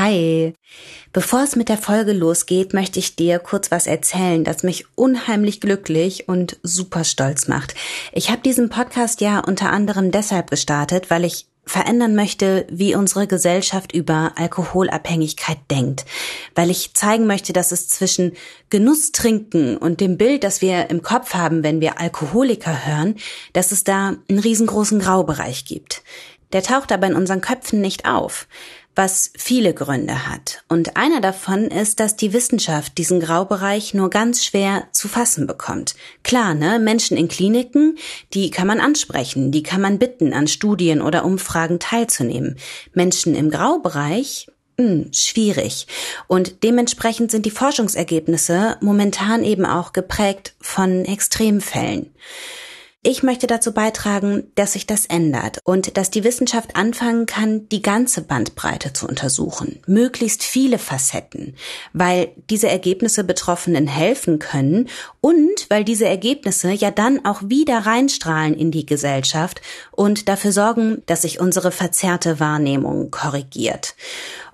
Hi. Bevor es mit der Folge losgeht, möchte ich dir kurz was erzählen, das mich unheimlich glücklich und super stolz macht. Ich habe diesen Podcast ja unter anderem deshalb gestartet, weil ich verändern möchte, wie unsere Gesellschaft über Alkoholabhängigkeit denkt, weil ich zeigen möchte, dass es zwischen Genusstrinken und dem Bild, das wir im Kopf haben, wenn wir Alkoholiker hören, dass es da einen riesengroßen Graubereich gibt. Der taucht aber in unseren Köpfen nicht auf was viele Gründe hat. Und einer davon ist, dass die Wissenschaft diesen Graubereich nur ganz schwer zu fassen bekommt. Klar, ne, Menschen in Kliniken, die kann man ansprechen, die kann man bitten, an Studien oder Umfragen teilzunehmen. Menschen im Graubereich, hm, schwierig. Und dementsprechend sind die Forschungsergebnisse momentan eben auch geprägt von Extremfällen. Ich möchte dazu beitragen, dass sich das ändert und dass die Wissenschaft anfangen kann, die ganze Bandbreite zu untersuchen, möglichst viele Facetten, weil diese Ergebnisse Betroffenen helfen können und weil diese Ergebnisse ja dann auch wieder reinstrahlen in die Gesellschaft und dafür sorgen, dass sich unsere verzerrte Wahrnehmung korrigiert.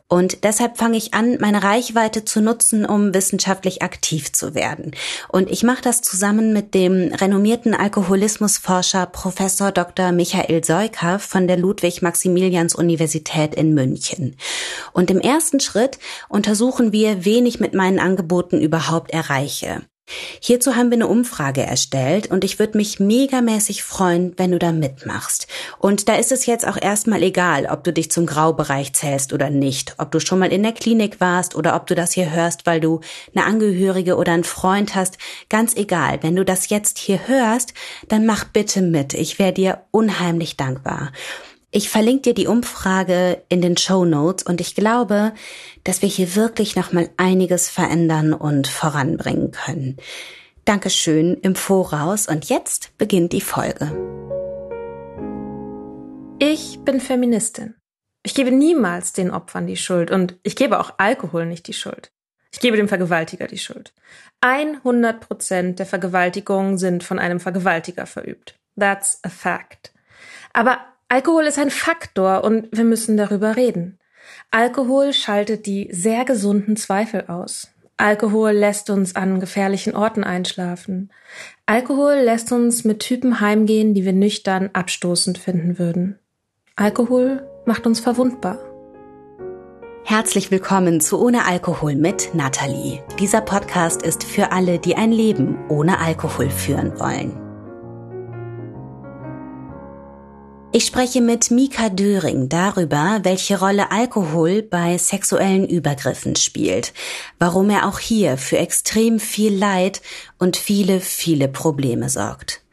Und deshalb fange ich an, meine Reichweite zu nutzen, um wissenschaftlich aktiv zu werden. Und ich mache das zusammen mit dem renommierten Alkoholismusforscher Professor Dr. Michael Seuker von der Ludwig-Maximilians-Universität in München. Und im ersten Schritt untersuchen wir, wen ich mit meinen Angeboten überhaupt erreiche. Hierzu haben wir eine Umfrage erstellt und ich würde mich megamäßig freuen, wenn du da mitmachst. Und da ist es jetzt auch erstmal egal, ob du dich zum Graubereich zählst oder nicht, ob du schon mal in der Klinik warst oder ob du das hier hörst, weil du eine Angehörige oder einen Freund hast. Ganz egal, wenn du das jetzt hier hörst, dann mach bitte mit. Ich wäre dir unheimlich dankbar. Ich verlinke dir die Umfrage in den Show Notes und ich glaube, dass wir hier wirklich nochmal einiges verändern und voranbringen können. Dankeschön im Voraus und jetzt beginnt die Folge. Ich bin Feministin. Ich gebe niemals den Opfern die Schuld und ich gebe auch Alkohol nicht die Schuld. Ich gebe dem Vergewaltiger die Schuld. 100 Prozent der Vergewaltigungen sind von einem Vergewaltiger verübt. That's a fact. Aber Alkohol ist ein Faktor und wir müssen darüber reden. Alkohol schaltet die sehr gesunden Zweifel aus. Alkohol lässt uns an gefährlichen Orten einschlafen. Alkohol lässt uns mit Typen heimgehen, die wir nüchtern abstoßend finden würden. Alkohol macht uns verwundbar. Herzlich willkommen zu Ohne Alkohol mit Nathalie. Dieser Podcast ist für alle, die ein Leben ohne Alkohol führen wollen. Ich spreche mit Mika Döring darüber, welche Rolle Alkohol bei sexuellen Übergriffen spielt, warum er auch hier für extrem viel Leid und viele, viele Probleme sorgt.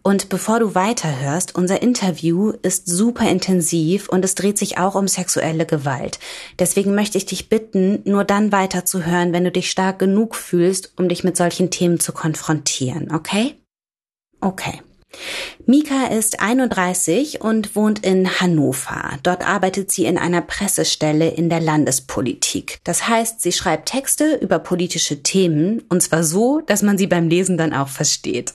Und bevor du weiterhörst, unser Interview ist super intensiv und es dreht sich auch um sexuelle Gewalt. Deswegen möchte ich dich bitten, nur dann weiterzuhören, wenn du dich stark genug fühlst, um dich mit solchen Themen zu konfrontieren, okay? Okay. Mika ist 31 und wohnt in Hannover. Dort arbeitet sie in einer Pressestelle in der Landespolitik. Das heißt, sie schreibt Texte über politische Themen und zwar so, dass man sie beim Lesen dann auch versteht.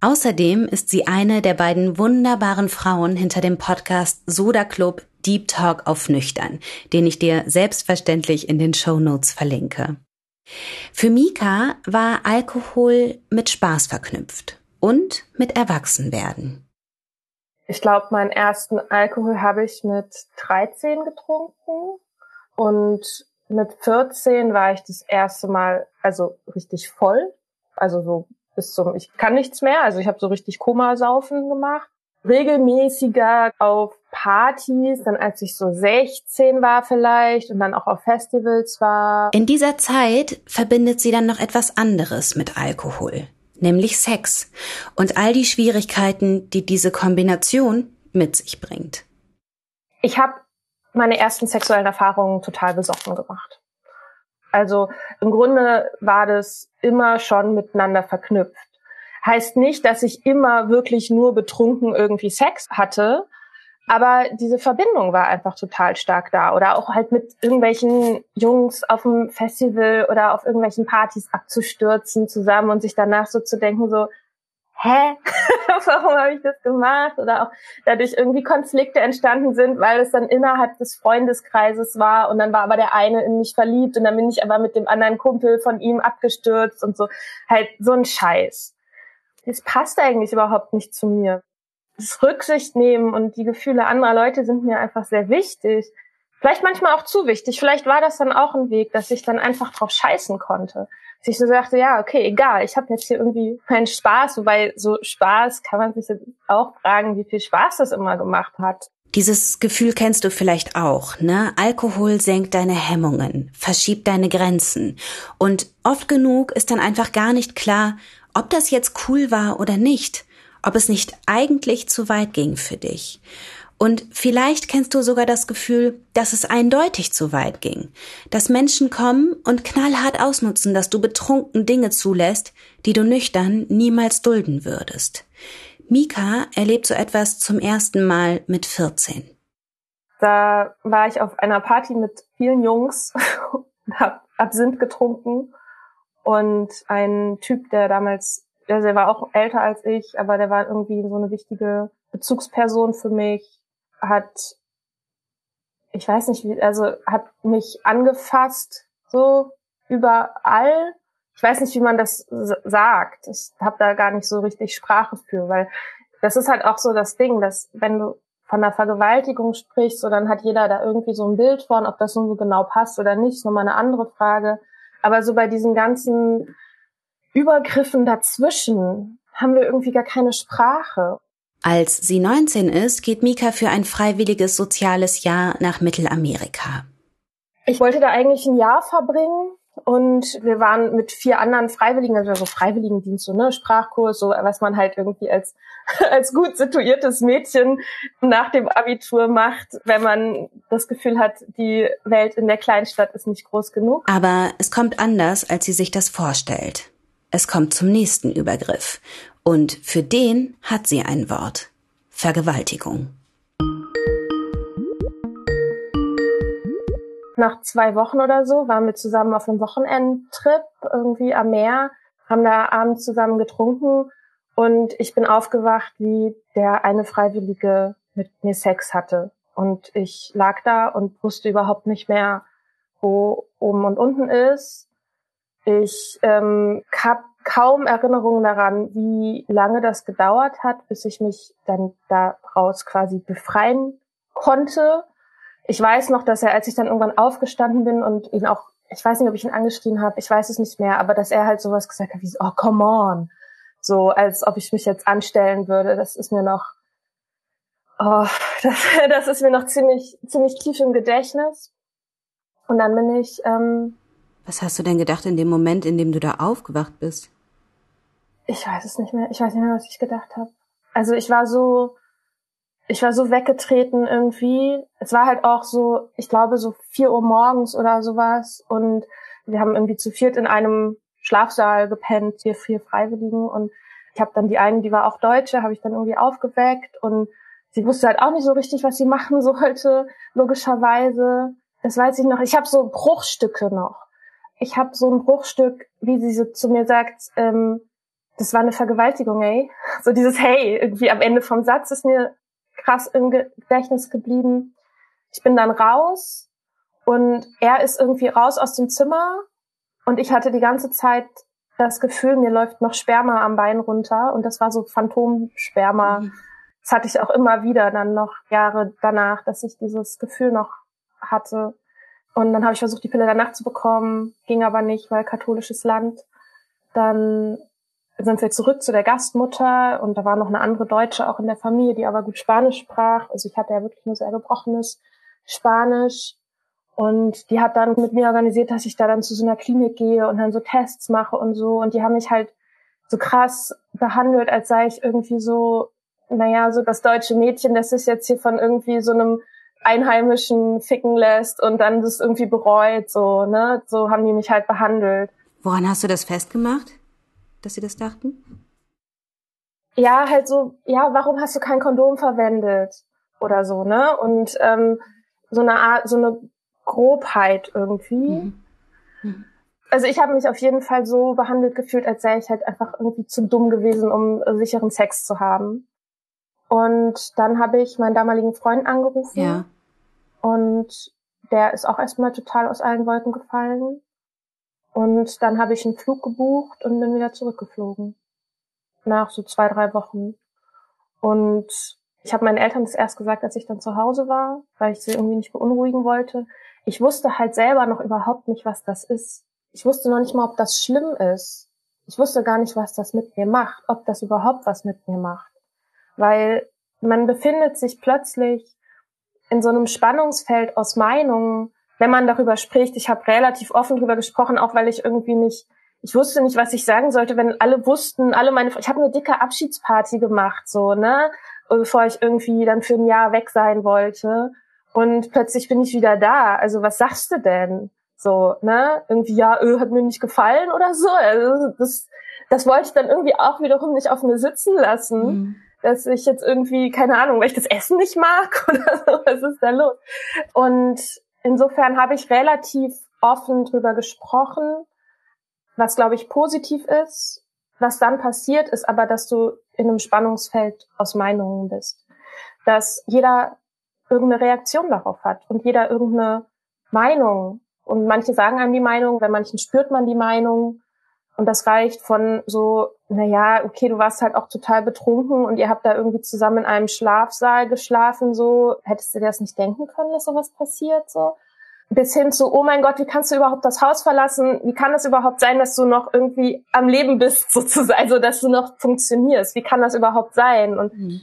Außerdem ist sie eine der beiden wunderbaren Frauen hinter dem Podcast Soda Club Deep Talk auf Nüchtern, den ich dir selbstverständlich in den Show Notes verlinke. Für Mika war Alkohol mit Spaß verknüpft und mit Erwachsenwerden. Ich glaube, meinen ersten Alkohol habe ich mit 13 getrunken und mit 14 war ich das erste Mal also richtig voll, also so bis zum ich kann nichts mehr, also ich habe so richtig Komasaufen gemacht, regelmäßiger auf Partys, dann als ich so 16 war vielleicht und dann auch auf Festivals war. In dieser Zeit verbindet sie dann noch etwas anderes mit Alkohol nämlich Sex und all die Schwierigkeiten, die diese Kombination mit sich bringt. Ich habe meine ersten sexuellen Erfahrungen total besoffen gemacht. Also im Grunde war das immer schon miteinander verknüpft. Heißt nicht, dass ich immer wirklich nur betrunken irgendwie Sex hatte, aber diese Verbindung war einfach total stark da. Oder auch halt mit irgendwelchen Jungs auf dem Festival oder auf irgendwelchen Partys abzustürzen zusammen und sich danach so zu denken, so, hä, warum habe ich das gemacht? Oder auch dadurch irgendwie Konflikte entstanden sind, weil es dann innerhalb des Freundeskreises war und dann war aber der eine in mich verliebt und dann bin ich aber mit dem anderen Kumpel von ihm abgestürzt und so. Halt so ein Scheiß. Das passt eigentlich überhaupt nicht zu mir. Das Rücksicht nehmen und die Gefühle anderer Leute sind mir einfach sehr wichtig. Vielleicht manchmal auch zu wichtig. Vielleicht war das dann auch ein Weg, dass ich dann einfach drauf scheißen konnte dass ich so dachte, ja, okay, egal, ich habe jetzt hier irgendwie meinen Spaß, wobei so Spaß kann man sich auch fragen, wie viel Spaß das immer gemacht hat. Dieses Gefühl kennst du vielleicht auch, ne? Alkohol senkt deine Hemmungen, verschiebt deine Grenzen. Und oft genug ist dann einfach gar nicht klar, ob das jetzt cool war oder nicht, ob es nicht eigentlich zu weit ging für dich. Und vielleicht kennst du sogar das Gefühl, dass es eindeutig zu weit ging, dass Menschen kommen und knallhart ausnutzen, dass du betrunken Dinge zulässt, die du nüchtern niemals dulden würdest. Mika erlebt so etwas zum ersten Mal mit 14. Da war ich auf einer Party mit vielen Jungs und hab Absinth getrunken und ein Typ, der damals, der war auch älter als ich, aber der war irgendwie so eine wichtige Bezugsperson für mich, hat, ich weiß nicht wie, also hat mich angefasst, so überall. Ich weiß nicht, wie man das sagt. Ich habe da gar nicht so richtig Sprache für, weil das ist halt auch so das Ding, dass wenn du von der Vergewaltigung sprichst, so dann hat jeder da irgendwie so ein Bild von, ob das nun so genau passt oder nicht, ist nochmal eine andere Frage. Aber so bei diesen ganzen Übergriffen dazwischen haben wir irgendwie gar keine Sprache. Als sie 19 ist, geht Mika für ein freiwilliges soziales Jahr nach Mittelamerika. Ich wollte da eigentlich ein Jahr verbringen und wir waren mit vier anderen Freiwilligen, also so Freiwilligendienst, so ne, Sprachkurs, so was man halt irgendwie als als gut situiertes Mädchen nach dem Abitur macht, wenn man das Gefühl hat, die Welt in der Kleinstadt ist nicht groß genug. Aber es kommt anders, als sie sich das vorstellt. Es kommt zum nächsten Übergriff. Und für den hat sie ein Wort. Vergewaltigung. Nach zwei Wochen oder so waren wir zusammen auf einem Wochenendtrip irgendwie am Meer, haben da abends zusammen getrunken und ich bin aufgewacht, wie der eine Freiwillige mit mir Sex hatte. Und ich lag da und wusste überhaupt nicht mehr, wo oben und unten ist. Ich ähm, habe kaum Erinnerungen daran, wie lange das gedauert hat, bis ich mich dann daraus quasi befreien konnte. Ich weiß noch, dass er, als ich dann irgendwann aufgestanden bin und ihn auch, ich weiß nicht, ob ich ihn angeschrien habe, ich weiß es nicht mehr, aber dass er halt sowas gesagt hat wie, oh, come on. So, als ob ich mich jetzt anstellen würde. Das ist mir noch, oh, das, das ist mir noch ziemlich, ziemlich tief im Gedächtnis. Und dann bin ich, ähm, was hast du denn gedacht in dem Moment, in dem du da aufgewacht bist? Ich weiß es nicht mehr. Ich weiß nicht mehr, was ich gedacht habe. Also ich war so, ich war so weggetreten irgendwie. Es war halt auch so, ich glaube so vier Uhr morgens oder sowas. Und wir haben irgendwie zu viert in einem Schlafsaal gepennt, hier vier Freiwilligen. Und ich habe dann die eine, die war auch Deutsche, habe ich dann irgendwie aufgeweckt. Und sie wusste halt auch nicht so richtig, was sie machen sollte, logischerweise. Das weiß ich noch. Ich habe so Bruchstücke noch ich habe so ein Bruchstück, wie sie so zu mir sagt, ähm, das war eine Vergewaltigung, ey. So dieses Hey, irgendwie am Ende vom Satz ist mir krass im Gedächtnis geblieben. Ich bin dann raus und er ist irgendwie raus aus dem Zimmer und ich hatte die ganze Zeit das Gefühl, mir läuft noch Sperma am Bein runter und das war so Phantomsperma. Mhm. Das hatte ich auch immer wieder dann noch Jahre danach, dass ich dieses Gefühl noch hatte. Und dann habe ich versucht, die Pille danach zu bekommen, ging aber nicht, weil katholisches Land. Dann sind wir zurück zu der Gastmutter und da war noch eine andere Deutsche auch in der Familie, die aber gut Spanisch sprach. Also ich hatte ja wirklich nur sehr gebrochenes Spanisch. Und die hat dann mit mir organisiert, dass ich da dann zu so einer Klinik gehe und dann so Tests mache und so. Und die haben mich halt so krass behandelt, als sei ich irgendwie so, naja, so das deutsche Mädchen, das ist jetzt hier von irgendwie so einem Einheimischen ficken lässt und dann das irgendwie bereut, so, ne? So haben die mich halt behandelt. Woran hast du das festgemacht, dass sie das dachten? Ja, halt so, ja, warum hast du kein Kondom verwendet? Oder so, ne? Und ähm, so eine Art, so eine Grobheit irgendwie. Mhm. Mhm. Also ich habe mich auf jeden Fall so behandelt gefühlt, als sei ich halt einfach irgendwie zu dumm gewesen, um sicheren Sex zu haben. Und dann habe ich meinen damaligen Freund angerufen. Ja. Und der ist auch erstmal total aus allen Wolken gefallen. Und dann habe ich einen Flug gebucht und bin wieder zurückgeflogen. Nach so zwei, drei Wochen. Und ich habe meinen Eltern das erst gesagt, als ich dann zu Hause war, weil ich sie irgendwie nicht beunruhigen wollte. Ich wusste halt selber noch überhaupt nicht, was das ist. Ich wusste noch nicht mal, ob das schlimm ist. Ich wusste gar nicht, was das mit mir macht, ob das überhaupt was mit mir macht. Weil man befindet sich plötzlich in so einem Spannungsfeld aus Meinungen, wenn man darüber spricht. Ich habe relativ offen darüber gesprochen, auch weil ich irgendwie nicht, ich wusste nicht, was ich sagen sollte, wenn alle wussten, alle meine, ich habe eine dicke Abschiedsparty gemacht, so, ne, bevor ich irgendwie dann für ein Jahr weg sein wollte. Und plötzlich bin ich wieder da. Also was sagst du denn? So, ne? Irgendwie, ja, öh, hat mir nicht gefallen oder so. Also das, das wollte ich dann irgendwie auch wiederum nicht auf mir sitzen lassen. Mhm. Dass ich jetzt irgendwie, keine Ahnung, weil ich das Essen nicht mag oder so, was ist da los? Und insofern habe ich relativ offen drüber gesprochen, was glaube ich positiv ist. Was dann passiert, ist aber, dass du in einem Spannungsfeld aus Meinungen bist. Dass jeder irgendeine Reaktion darauf hat und jeder irgendeine Meinung. Und manche sagen einem die Meinung, bei manchen spürt man die Meinung. Und das reicht von so, na ja, okay, du warst halt auch total betrunken und ihr habt da irgendwie zusammen in einem Schlafsaal geschlafen, so, hättest du dir das nicht denken können, dass sowas passiert, so? Bis hin zu, oh mein Gott, wie kannst du überhaupt das Haus verlassen? Wie kann das überhaupt sein, dass du noch irgendwie am Leben bist, sozusagen, also, dass du noch funktionierst? Wie kann das überhaupt sein? Und mhm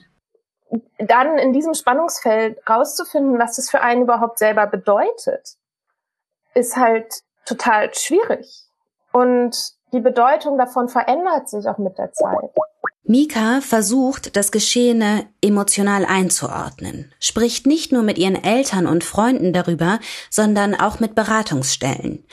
dann in diesem Spannungsfeld rauszufinden, was das für einen überhaupt selber bedeutet, ist halt total schwierig. Und die Bedeutung davon verändert sich auch mit der Zeit. Mika versucht, das Geschehene emotional einzuordnen, spricht nicht nur mit ihren Eltern und Freunden darüber, sondern auch mit Beratungsstellen.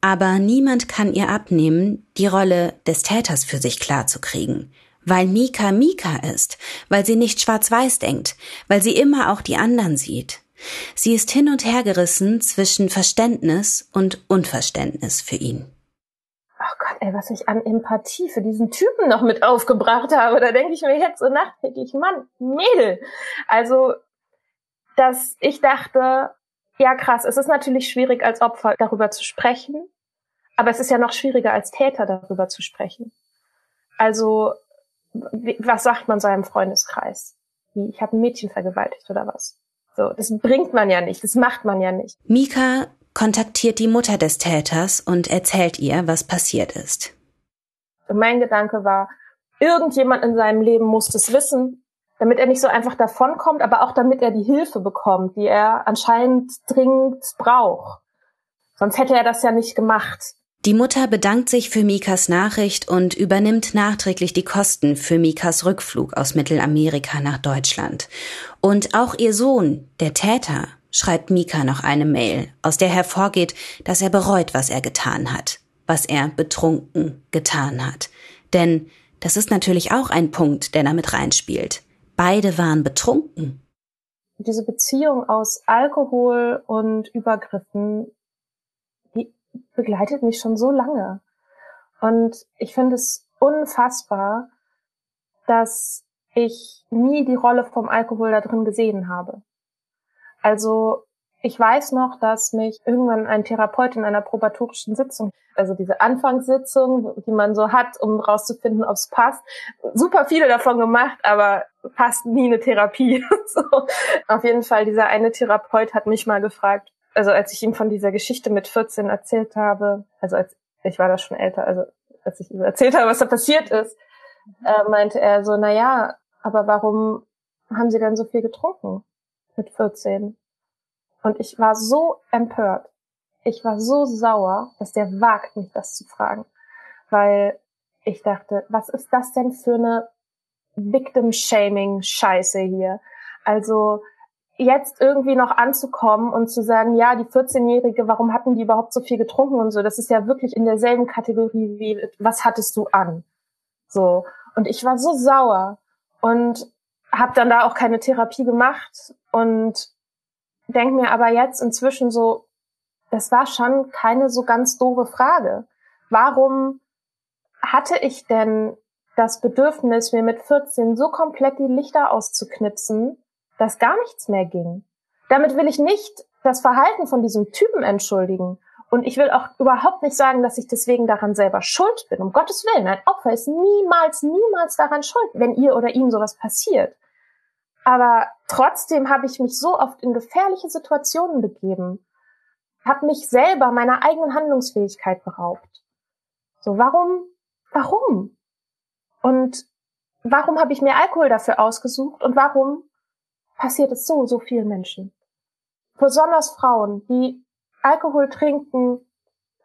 Aber niemand kann ihr abnehmen, die Rolle des Täters für sich klarzukriegen weil Mika Mika ist, weil sie nicht schwarz-weiß denkt, weil sie immer auch die anderen sieht. Sie ist hin und her gerissen zwischen Verständnis und Unverständnis für ihn. Ey, was ich an Empathie für diesen Typen noch mit aufgebracht habe, da denke ich mir jetzt so nachträglich, Mann, Mädel. Also, dass ich dachte, ja krass, es ist natürlich schwierig als Opfer darüber zu sprechen, aber es ist ja noch schwieriger als Täter darüber zu sprechen. Also was sagt man so einem Freundeskreis? Wie, ich habe ein Mädchen vergewaltigt oder was? So, das bringt man ja nicht, das macht man ja nicht. Mika kontaktiert die Mutter des Täters und erzählt ihr, was passiert ist. Mein Gedanke war, irgendjemand in seinem Leben muss das wissen, damit er nicht so einfach davonkommt, aber auch damit er die Hilfe bekommt, die er anscheinend dringend braucht. Sonst hätte er das ja nicht gemacht. Die Mutter bedankt sich für Mikas Nachricht und übernimmt nachträglich die Kosten für Mikas Rückflug aus Mittelamerika nach Deutschland. Und auch ihr Sohn, der Täter, schreibt Mika noch eine Mail, aus der hervorgeht, dass er bereut, was er getan hat, was er betrunken getan hat. Denn das ist natürlich auch ein Punkt, der damit reinspielt. Beide waren betrunken. Diese Beziehung aus Alkohol und Übergriffen begleitet mich schon so lange. Und ich finde es unfassbar, dass ich nie die Rolle vom Alkohol da drin gesehen habe. Also ich weiß noch, dass mich irgendwann ein Therapeut in einer probatorischen Sitzung, also diese Anfangssitzung, die man so hat, um rauszufinden, ob es passt, super viele davon gemacht, aber passt nie eine Therapie. so. Auf jeden Fall, dieser eine Therapeut hat mich mal gefragt, also als ich ihm von dieser Geschichte mit 14 erzählt habe, also als ich war da schon älter, also als ich ihm erzählt habe, was da passiert ist, äh, meinte er so, na ja, aber warum haben Sie denn so viel getrunken mit 14? Und ich war so empört. Ich war so sauer, dass der wagt, mich das zu fragen. Weil ich dachte, was ist das denn für eine Victim-Shaming-Scheiße hier? Also, jetzt irgendwie noch anzukommen und zu sagen, ja, die 14-Jährige, warum hatten die überhaupt so viel getrunken und so, das ist ja wirklich in derselben Kategorie wie, was hattest du an? So. Und ich war so sauer und habe dann da auch keine Therapie gemacht und denk mir aber jetzt inzwischen so, das war schon keine so ganz doofe Frage. Warum hatte ich denn das Bedürfnis, mir mit 14 so komplett die Lichter auszuknipsen, dass gar nichts mehr ging? Damit will ich nicht das Verhalten von diesem Typen entschuldigen. Und ich will auch überhaupt nicht sagen, dass ich deswegen daran selber schuld bin. Um Gottes Willen, ein Opfer ist niemals, niemals daran schuld, wenn ihr oder ihm sowas passiert. Aber trotzdem habe ich mich so oft in gefährliche Situationen begeben, habe mich selber meiner eigenen Handlungsfähigkeit beraubt. So, warum, warum? Und warum habe ich mir Alkohol dafür ausgesucht und warum passiert es so, so vielen Menschen? Besonders Frauen, die Alkohol trinken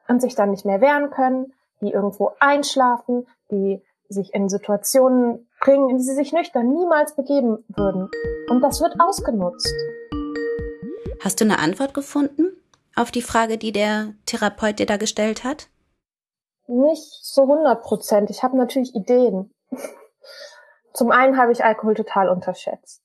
und sich dann nicht mehr wehren können, die irgendwo einschlafen, die sich in Situationen bringen, in die sie sich nüchtern niemals begeben würden. Und das wird ausgenutzt. Hast du eine Antwort gefunden auf die Frage, die der Therapeut dir da gestellt hat? Nicht so 100 Prozent. Ich habe natürlich Ideen. Zum einen habe ich Alkohol total unterschätzt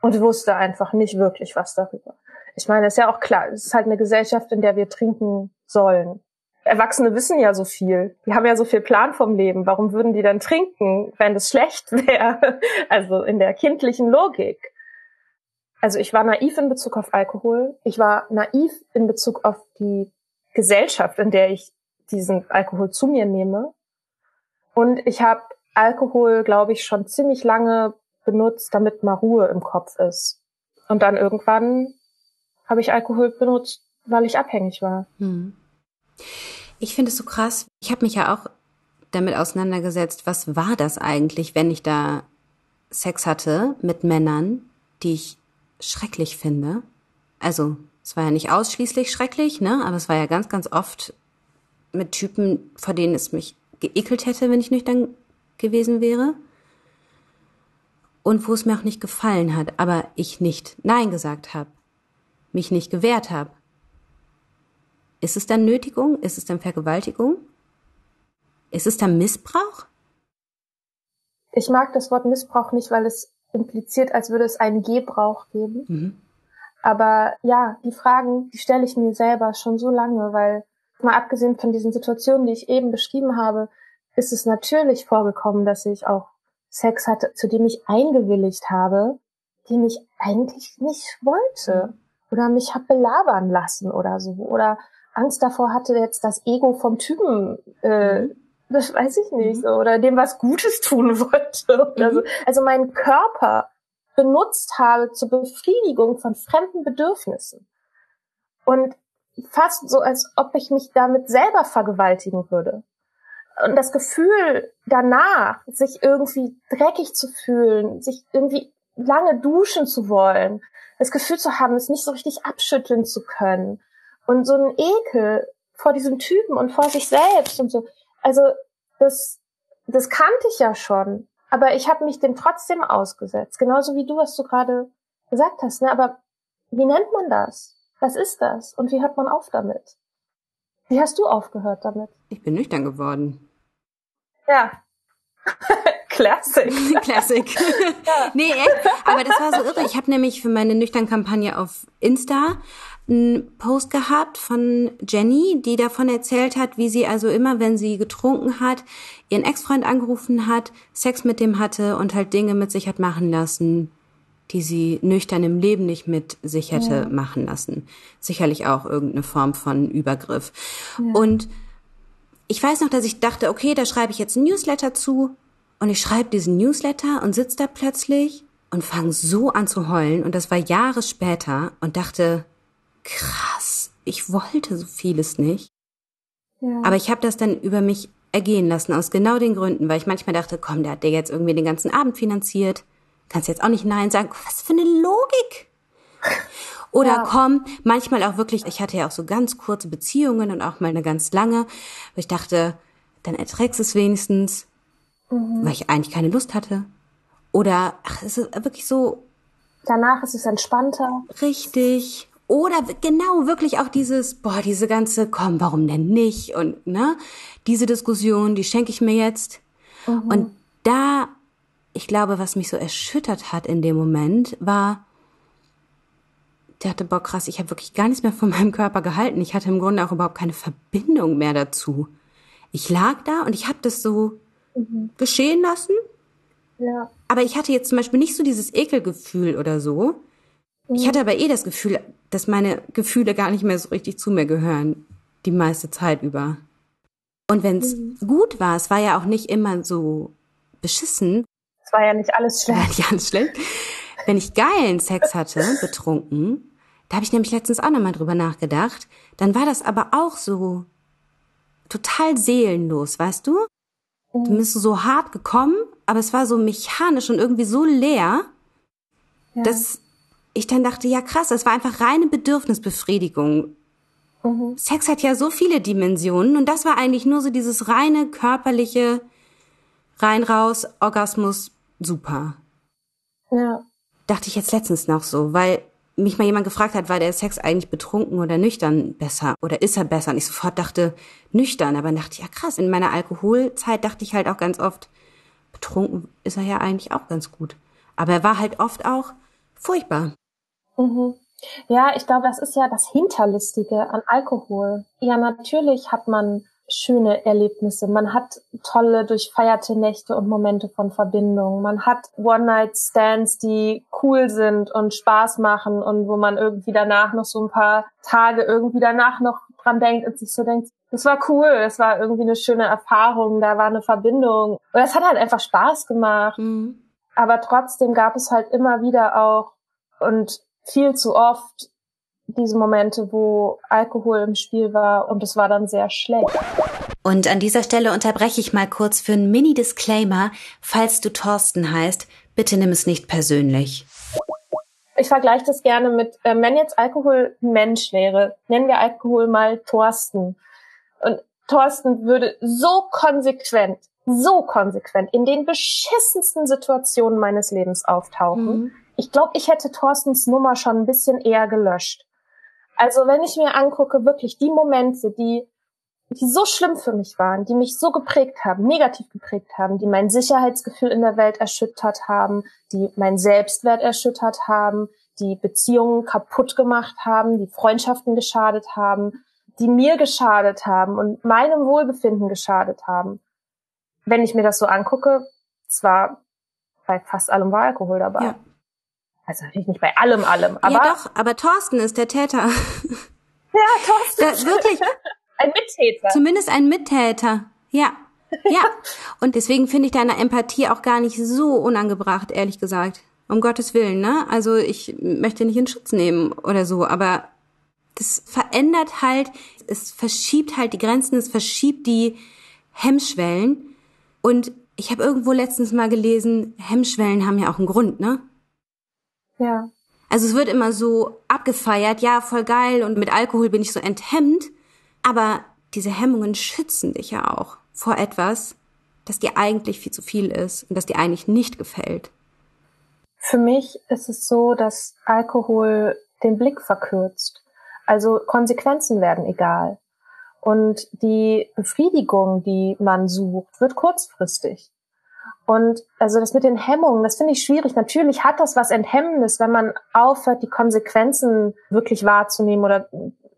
und wusste einfach nicht wirklich was darüber. Ich meine, ist ja auch klar, es ist halt eine Gesellschaft, in der wir trinken sollen. Erwachsene wissen ja so viel. Die haben ja so viel Plan vom Leben. Warum würden die dann trinken, wenn es schlecht wäre? Also in der kindlichen Logik. Also ich war naiv in Bezug auf Alkohol. Ich war naiv in Bezug auf die Gesellschaft, in der ich diesen Alkohol zu mir nehme. Und ich habe Alkohol, glaube ich, schon ziemlich lange benutzt, damit mal Ruhe im Kopf ist. Und dann irgendwann habe ich Alkohol benutzt, weil ich abhängig war. Hm. Ich finde es so krass. Ich habe mich ja auch damit auseinandergesetzt, was war das eigentlich, wenn ich da Sex hatte mit Männern, die ich schrecklich finde. Also, es war ja nicht ausschließlich schrecklich, ne, aber es war ja ganz, ganz oft mit Typen, vor denen es mich geekelt hätte, wenn ich nüchtern gewesen wäre. Und wo es mir auch nicht gefallen hat, aber ich nicht Nein gesagt habe mich nicht gewehrt habe. Ist es dann Nötigung? Ist es dann Vergewaltigung? Ist es dann Missbrauch? Ich mag das Wort Missbrauch nicht, weil es impliziert, als würde es einen Gebrauch geben. Mhm. Aber ja, die Fragen, die stelle ich mir selber schon so lange, weil mal abgesehen von diesen Situationen, die ich eben beschrieben habe, ist es natürlich vorgekommen, dass ich auch Sex hatte, zu dem ich eingewilligt habe, den ich eigentlich nicht wollte. Mhm oder mich hab belabern lassen oder so oder Angst davor hatte jetzt das Ego vom Typen äh, mhm. das weiß ich nicht mhm. oder dem was Gutes tun wollte mhm. so. also meinen Körper benutzt habe zur Befriedigung von fremden Bedürfnissen und fast so als ob ich mich damit selber vergewaltigen würde und das Gefühl danach, sich irgendwie dreckig zu fühlen, sich irgendwie lange duschen zu wollen, das Gefühl zu haben, es nicht so richtig abschütteln zu können und so ein Ekel vor diesem Typen und vor sich selbst und so. Also das, das kannte ich ja schon, aber ich habe mich dem trotzdem ausgesetzt, genauso wie du, was du gerade gesagt hast. Ne? Aber wie nennt man das? Was ist das? Und wie hört man auf damit? Wie hast du aufgehört damit? Ich bin nüchtern geworden. Ja. Classic. Classic. ja. Nee, echt. Aber das war so irre. Ich habe nämlich für meine Nüchtern-Kampagne auf Insta einen Post gehabt von Jenny, die davon erzählt hat, wie sie also immer, wenn sie getrunken hat, ihren Ex-Freund angerufen hat, Sex mit dem hatte und halt Dinge mit sich hat machen lassen, die sie nüchtern im Leben nicht mit sich hätte ja. machen lassen. Sicherlich auch irgendeine Form von Übergriff. Ja. Und ich weiß noch, dass ich dachte, okay, da schreibe ich jetzt ein Newsletter zu und ich schreibe diesen Newsletter und sitze da plötzlich und fange so an zu heulen. Und das war Jahre später und dachte, krass, ich wollte so vieles nicht. Ja. Aber ich habe das dann über mich ergehen lassen, aus genau den Gründen, weil ich manchmal dachte, komm, der hat dir jetzt irgendwie den ganzen Abend finanziert. Kannst jetzt auch nicht Nein sagen. Was für eine Logik. Oder ja. komm, manchmal auch wirklich, ich hatte ja auch so ganz kurze Beziehungen und auch mal eine ganz lange, wo ich dachte, dann erträgst es wenigstens mhm. weil ich eigentlich keine Lust hatte. Oder, ach, es ist wirklich so. Danach ist es entspannter. Richtig. Oder genau, wirklich auch dieses, boah, diese ganze, komm, warum denn nicht? Und, ne, diese Diskussion, die schenke ich mir jetzt. Mhm. Und da, ich glaube, was mich so erschüttert hat in dem Moment, war, der hatte, boah, krass, ich habe wirklich gar nichts mehr von meinem Körper gehalten. Ich hatte im Grunde auch überhaupt keine Verbindung mehr dazu. Ich lag da und ich habe das so mhm. geschehen lassen. Ja. Aber ich hatte jetzt zum Beispiel nicht so dieses Ekelgefühl oder so. Mhm. Ich hatte aber eh das Gefühl, dass meine Gefühle gar nicht mehr so richtig zu mir gehören, die meiste Zeit über. Und wenn es mhm. gut war, es war ja auch nicht immer so beschissen. Es war ja nicht alles schlecht. War nicht alles schlecht. Wenn ich geilen Sex hatte, betrunken, da habe ich nämlich letztens auch nochmal drüber nachgedacht, dann war das aber auch so total seelenlos, weißt du? Mhm. Du bist so hart gekommen, aber es war so mechanisch und irgendwie so leer, ja. dass ich dann dachte, ja krass, das war einfach reine Bedürfnisbefriedigung. Mhm. Sex hat ja so viele Dimensionen und das war eigentlich nur so dieses reine körperliche rein raus Orgasmus super. Ja. Dachte ich jetzt letztens noch so, weil mich mal jemand gefragt hat, war der Sex eigentlich betrunken oder nüchtern besser oder ist er besser? Und ich sofort dachte nüchtern, aber dachte ja krass, in meiner Alkoholzeit dachte ich halt auch ganz oft betrunken ist er ja eigentlich auch ganz gut. Aber er war halt oft auch furchtbar. Mhm. Ja, ich glaube, das ist ja das Hinterlistige an Alkohol. Ja, natürlich hat man schöne Erlebnisse. Man hat tolle durchfeierte Nächte und Momente von Verbindung. Man hat One-Night-Stands, die cool sind und Spaß machen und wo man irgendwie danach noch so ein paar Tage irgendwie danach noch dran denkt und sich so denkt, das war cool, das war irgendwie eine schöne Erfahrung, da war eine Verbindung. Und das hat halt einfach Spaß gemacht. Mhm. Aber trotzdem gab es halt immer wieder auch und viel zu oft diese Momente, wo Alkohol im Spiel war und es war dann sehr schlecht. Und an dieser Stelle unterbreche ich mal kurz für einen Mini-Disclaimer. Falls du Thorsten heißt, bitte nimm es nicht persönlich. Ich vergleiche das gerne mit, äh, wenn jetzt Alkohol ein Mensch wäre, nennen wir Alkohol mal Thorsten. Und Thorsten würde so konsequent, so konsequent in den beschissensten Situationen meines Lebens auftauchen. Mhm. Ich glaube, ich hätte Thorstens Nummer schon ein bisschen eher gelöscht. Also wenn ich mir angucke, wirklich die Momente, die, die so schlimm für mich waren, die mich so geprägt haben, negativ geprägt haben, die mein Sicherheitsgefühl in der Welt erschüttert haben, die mein Selbstwert erschüttert haben, die Beziehungen kaputt gemacht haben, die Freundschaften geschadet haben, die mir geschadet haben und meinem Wohlbefinden geschadet haben. Wenn ich mir das so angucke, zwar bei fast allem war Alkohol dabei. Ja. Also natürlich nicht bei allem, allem, aber. Ja, doch, aber Thorsten ist der Täter. Ja, Thorsten. Da, wirklich. ein Mittäter. Zumindest ein Mittäter. Ja. Ja. Und deswegen finde ich deine Empathie auch gar nicht so unangebracht, ehrlich gesagt. Um Gottes Willen, ne? Also ich möchte nicht in Schutz nehmen oder so, aber das verändert halt, es verschiebt halt die Grenzen, es verschiebt die Hemmschwellen. Und ich habe irgendwo letztens mal gelesen, Hemmschwellen haben ja auch einen Grund, ne? Ja. Also es wird immer so abgefeiert, ja, voll geil und mit Alkohol bin ich so enthemmt, aber diese Hemmungen schützen dich ja auch vor etwas, das dir eigentlich viel zu viel ist und das dir eigentlich nicht gefällt. Für mich ist es so, dass Alkohol den Blick verkürzt. Also Konsequenzen werden egal. Und die Befriedigung, die man sucht, wird kurzfristig. Und also das mit den Hemmungen, das finde ich schwierig. Natürlich hat das was Enthemmendes, wenn man aufhört, die Konsequenzen wirklich wahrzunehmen oder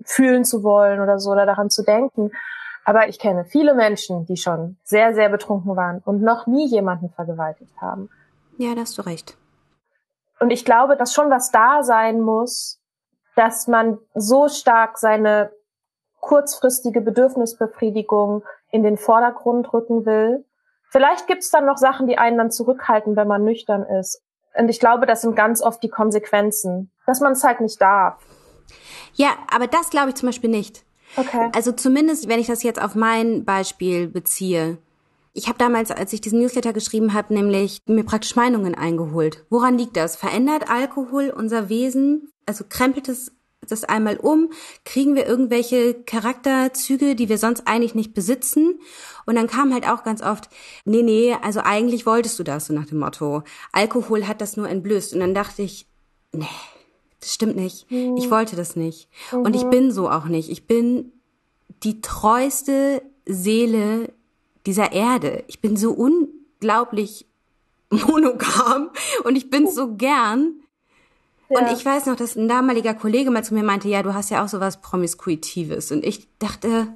fühlen zu wollen oder so oder daran zu denken. Aber ich kenne viele Menschen, die schon sehr, sehr betrunken waren und noch nie jemanden vergewaltigt haben. Ja, da hast du recht. Und ich glaube, dass schon was da sein muss, dass man so stark seine kurzfristige Bedürfnisbefriedigung in den Vordergrund rücken will, Vielleicht gibt's dann noch Sachen, die einen dann zurückhalten, wenn man nüchtern ist. Und ich glaube, das sind ganz oft die Konsequenzen, dass man es halt nicht darf. Ja, aber das glaube ich zum Beispiel nicht. Okay. Also zumindest, wenn ich das jetzt auf mein Beispiel beziehe. Ich habe damals, als ich diesen Newsletter geschrieben habe, nämlich mir praktisch Meinungen eingeholt. Woran liegt das? Verändert Alkohol unser Wesen? Also krempelt es das einmal um, kriegen wir irgendwelche Charakterzüge, die wir sonst eigentlich nicht besitzen. Und dann kam halt auch ganz oft, nee, nee, also eigentlich wolltest du das, so nach dem Motto. Alkohol hat das nur entblößt. Und dann dachte ich, nee, das stimmt nicht. Mhm. Ich wollte das nicht. Mhm. Und ich mhm. bin so auch nicht. Ich bin die treueste Seele dieser Erde. Ich bin so unglaublich monogam und ich bin so gern. Und ich weiß noch, dass ein damaliger Kollege mal zu mir meinte, ja, du hast ja auch sowas Promiskuitives. Und ich dachte,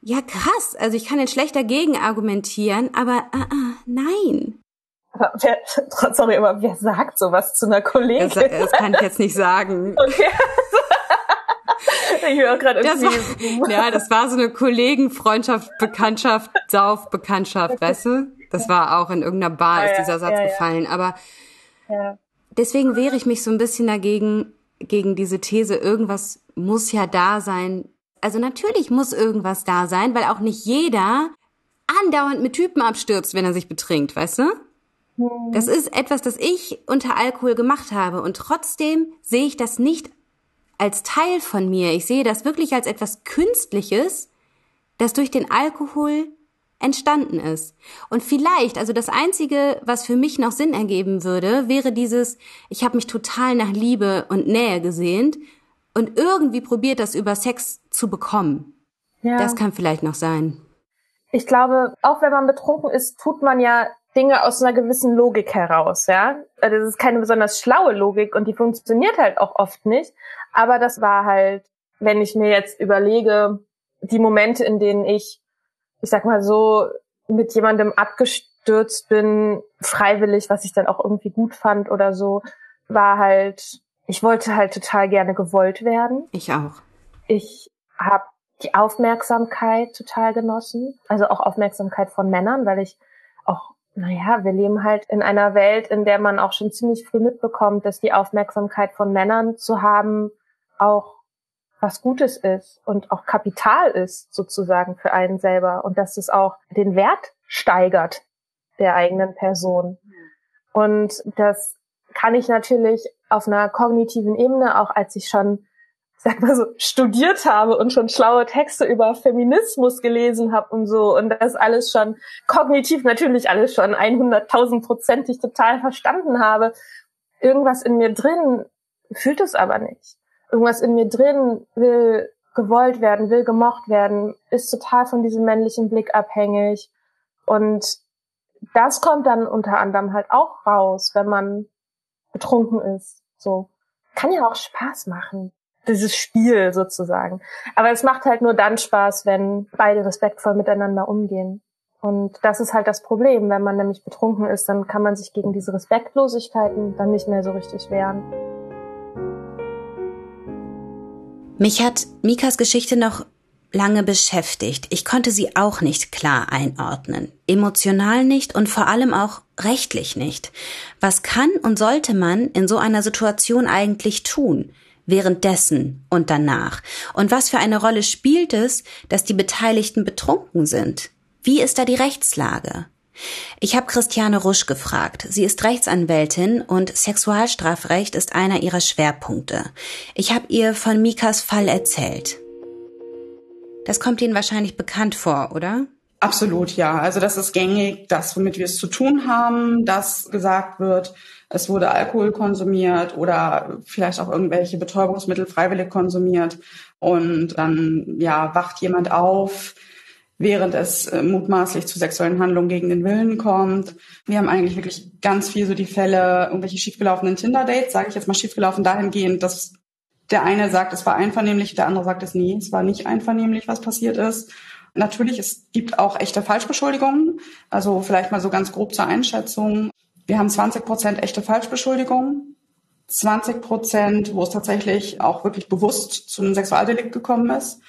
ja krass, also ich kann jetzt schlecht dagegen argumentieren, aber uh, uh, nein. Aber wer, sorry, aber wer sagt sowas zu einer Kollegin? Das, das kann ich jetzt nicht sagen. Okay. ich höre gerade irgendwie. War, ja, das war so eine Kollegenfreundschaft, Bekanntschaft, Sauf, Bekanntschaft, weißt du? Das war auch in irgendeiner Bar, ist dieser Satz ja, gefallen. Aber deswegen wehre ich mich so ein bisschen dagegen, gegen diese These, irgendwas muss ja da sein. Also natürlich muss irgendwas da sein, weil auch nicht jeder andauernd mit Typen abstürzt, wenn er sich betrinkt, weißt du? Das ist etwas, das ich unter Alkohol gemacht habe und trotzdem sehe ich das nicht als Teil von mir. Ich sehe das wirklich als etwas Künstliches, das durch den Alkohol entstanden ist. Und vielleicht, also das Einzige, was für mich noch Sinn ergeben würde, wäre dieses, ich habe mich total nach Liebe und Nähe gesehnt und irgendwie probiert, das über Sex zu bekommen. Ja. Das kann vielleicht noch sein. Ich glaube, auch wenn man betrunken ist, tut man ja Dinge aus einer gewissen Logik heraus, ja. Also das ist keine besonders schlaue Logik und die funktioniert halt auch oft nicht. Aber das war halt, wenn ich mir jetzt überlege, die Momente, in denen ich, ich sag mal so, mit jemandem abgestürzt bin, freiwillig, was ich dann auch irgendwie gut fand oder so, war halt, ich wollte halt total gerne gewollt werden. Ich auch. Ich habe die Aufmerksamkeit total genossen, also auch Aufmerksamkeit von Männern, weil ich auch naja, wir leben halt in einer Welt, in der man auch schon ziemlich früh mitbekommt, dass die Aufmerksamkeit von Männern zu haben auch was Gutes ist und auch Kapital ist sozusagen für einen selber und dass es auch den Wert steigert der eigenen Person. Und das kann ich natürlich auf einer kognitiven Ebene, auch als ich schon sag mal so, studiert habe und schon schlaue Texte über Feminismus gelesen habe und so und das alles schon kognitiv natürlich alles schon 100.000-prozentig total verstanden habe. Irgendwas in mir drin fühlt es aber nicht. Irgendwas in mir drin will gewollt werden, will gemocht werden, ist total von diesem männlichen Blick abhängig und das kommt dann unter anderem halt auch raus, wenn man betrunken ist. So kann ja auch Spaß machen dieses Spiel sozusagen. Aber es macht halt nur dann Spaß, wenn beide respektvoll miteinander umgehen. Und das ist halt das Problem. Wenn man nämlich betrunken ist, dann kann man sich gegen diese Respektlosigkeiten dann nicht mehr so richtig wehren. Mich hat Mikas Geschichte noch lange beschäftigt. Ich konnte sie auch nicht klar einordnen. Emotional nicht und vor allem auch rechtlich nicht. Was kann und sollte man in so einer Situation eigentlich tun? währenddessen und danach? Und was für eine Rolle spielt es, dass die Beteiligten betrunken sind? Wie ist da die Rechtslage? Ich habe Christiane Rusch gefragt. Sie ist Rechtsanwältin und Sexualstrafrecht ist einer ihrer Schwerpunkte. Ich habe ihr von Mikas Fall erzählt. Das kommt Ihnen wahrscheinlich bekannt vor, oder? Absolut, ja. Also das ist gängig, das, womit wir es zu tun haben, dass gesagt wird, es wurde Alkohol konsumiert oder vielleicht auch irgendwelche Betäubungsmittel freiwillig konsumiert und dann ja wacht jemand auf, während es äh, mutmaßlich zu sexuellen Handlungen gegen den Willen kommt. Wir haben eigentlich wirklich ganz viel so die Fälle, irgendwelche schiefgelaufenen Tinder-Dates, sage ich jetzt mal schiefgelaufen dahingehend, dass der eine sagt, es war einvernehmlich, der andere sagt es nie, es war nicht einvernehmlich, was passiert ist. Natürlich, es gibt auch echte Falschbeschuldigungen. Also vielleicht mal so ganz grob zur Einschätzung. Wir haben 20 Prozent echte Falschbeschuldigungen, 20 Prozent, wo es tatsächlich auch wirklich bewusst zu einem Sexualdelikt gekommen ist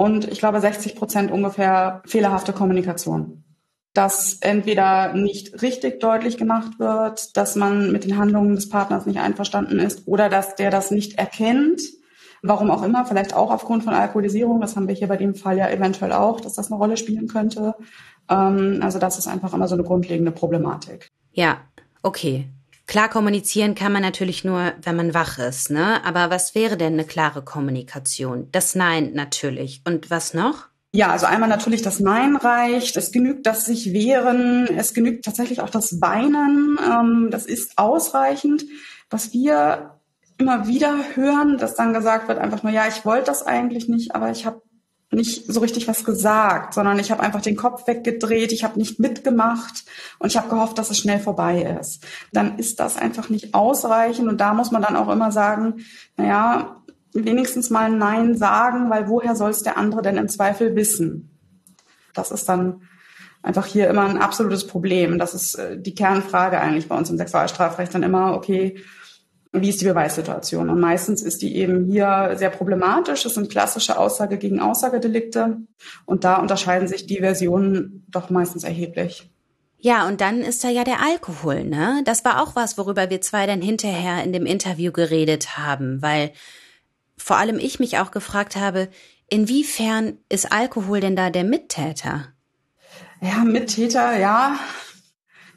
und ich glaube 60 Prozent ungefähr fehlerhafte Kommunikation. Dass entweder nicht richtig deutlich gemacht wird, dass man mit den Handlungen des Partners nicht einverstanden ist oder dass der das nicht erkennt, warum auch immer, vielleicht auch aufgrund von Alkoholisierung, das haben wir hier bei dem Fall ja eventuell auch, dass das eine Rolle spielen könnte. Ähm, also das ist einfach immer so eine grundlegende Problematik. Ja, Okay. Klar kommunizieren kann man natürlich nur, wenn man wach ist, ne? Aber was wäre denn eine klare Kommunikation? Das Nein natürlich. Und was noch? Ja, also einmal natürlich das Nein reicht. Es genügt das sich wehren. Es genügt tatsächlich auch das Weinen. Ähm, das ist ausreichend. Was wir immer wieder hören, dass dann gesagt wird einfach nur, ja, ich wollte das eigentlich nicht, aber ich habe nicht so richtig was gesagt, sondern ich habe einfach den Kopf weggedreht, ich habe nicht mitgemacht und ich habe gehofft, dass es schnell vorbei ist. Dann ist das einfach nicht ausreichend und da muss man dann auch immer sagen, naja, wenigstens mal Nein sagen, weil woher soll es der andere denn im Zweifel wissen? Das ist dann einfach hier immer ein absolutes Problem. Das ist äh, die Kernfrage eigentlich bei uns im Sexualstrafrecht dann immer, okay, wie ist die Beweissituation? Und meistens ist die eben hier sehr problematisch. Es sind klassische Aussage gegen Aussagedelikte. Und da unterscheiden sich die Versionen doch meistens erheblich. Ja, und dann ist da ja der Alkohol, ne? Das war auch was, worüber wir zwei dann hinterher in dem Interview geredet haben, weil vor allem ich mich auch gefragt habe, inwiefern ist Alkohol denn da der Mittäter? Ja, Mittäter, ja,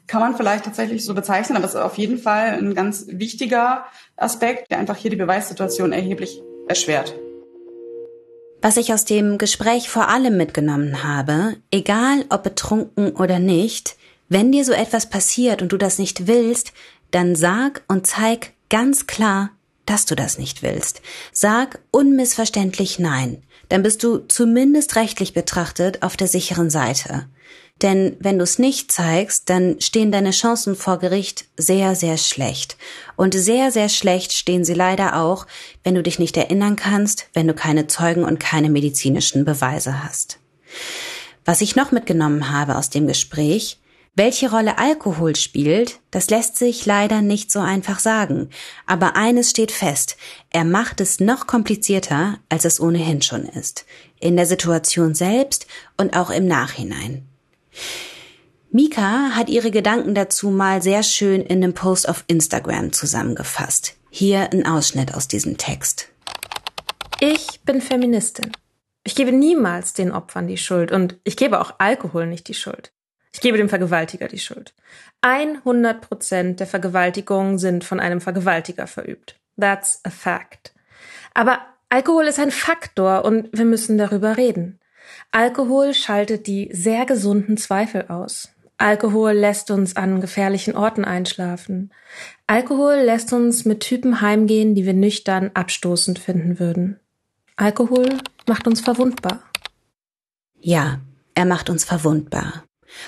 kann man vielleicht tatsächlich so bezeichnen, aber es ist auf jeden Fall ein ganz wichtiger Aspekt, der einfach hier die Beweissituation erheblich erschwert. Was ich aus dem Gespräch vor allem mitgenommen habe, egal ob betrunken oder nicht, wenn dir so etwas passiert und du das nicht willst, dann sag und zeig ganz klar, dass du das nicht willst. Sag unmissverständlich Nein. Dann bist du zumindest rechtlich betrachtet auf der sicheren Seite. Denn wenn du es nicht zeigst, dann stehen deine Chancen vor Gericht sehr, sehr schlecht. Und sehr, sehr schlecht stehen sie leider auch, wenn du dich nicht erinnern kannst, wenn du keine Zeugen und keine medizinischen Beweise hast. Was ich noch mitgenommen habe aus dem Gespräch, welche Rolle Alkohol spielt, das lässt sich leider nicht so einfach sagen. Aber eines steht fest, er macht es noch komplizierter, als es ohnehin schon ist. In der Situation selbst und auch im Nachhinein. Mika hat ihre Gedanken dazu mal sehr schön in einem Post auf Instagram zusammengefasst. Hier ein Ausschnitt aus diesem Text. Ich bin Feministin. Ich gebe niemals den Opfern die Schuld und ich gebe auch Alkohol nicht die Schuld. Ich gebe dem Vergewaltiger die Schuld. 100 Prozent der Vergewaltigungen sind von einem Vergewaltiger verübt. That's a fact. Aber Alkohol ist ein Faktor und wir müssen darüber reden. Alkohol schaltet die sehr gesunden Zweifel aus. Alkohol lässt uns an gefährlichen Orten einschlafen. Alkohol lässt uns mit Typen heimgehen, die wir nüchtern abstoßend finden würden. Alkohol macht uns verwundbar. Ja, er macht uns verwundbar.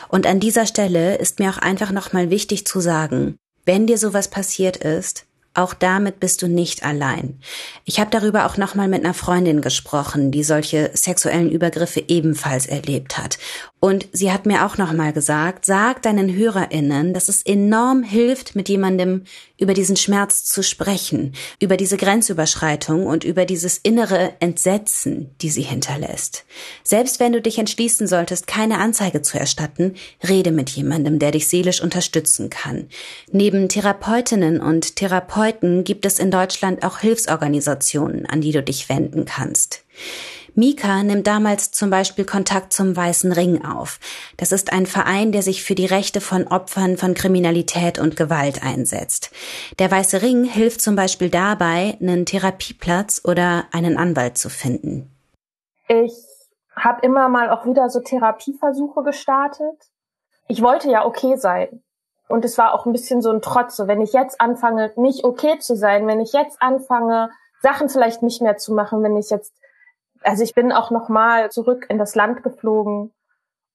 Und an dieser Stelle ist mir auch einfach nochmal wichtig zu sagen, wenn dir sowas passiert ist, auch damit bist du nicht allein. Ich habe darüber auch nochmal mit einer Freundin gesprochen, die solche sexuellen Übergriffe ebenfalls erlebt hat. Und sie hat mir auch nochmal gesagt, sag deinen HörerInnen, dass es enorm hilft, mit jemandem über diesen Schmerz zu sprechen, über diese Grenzüberschreitung und über dieses innere Entsetzen, die sie hinterlässt. Selbst wenn du dich entschließen solltest, keine Anzeige zu erstatten, rede mit jemandem, der dich seelisch unterstützen kann. Neben Therapeutinnen und Therapeuten gibt es in Deutschland auch Hilfsorganisationen, an die du dich wenden kannst. Mika nimmt damals zum Beispiel Kontakt zum Weißen Ring auf. Das ist ein Verein, der sich für die Rechte von Opfern von Kriminalität und Gewalt einsetzt. Der Weiße Ring hilft zum Beispiel dabei, einen Therapieplatz oder einen Anwalt zu finden. Ich habe immer mal auch wieder so Therapieversuche gestartet. Ich wollte ja okay sein. Und es war auch ein bisschen so ein Trotz. So, wenn ich jetzt anfange, nicht okay zu sein, wenn ich jetzt anfange, Sachen vielleicht nicht mehr zu machen, wenn ich jetzt also ich bin auch noch mal zurück in das Land geflogen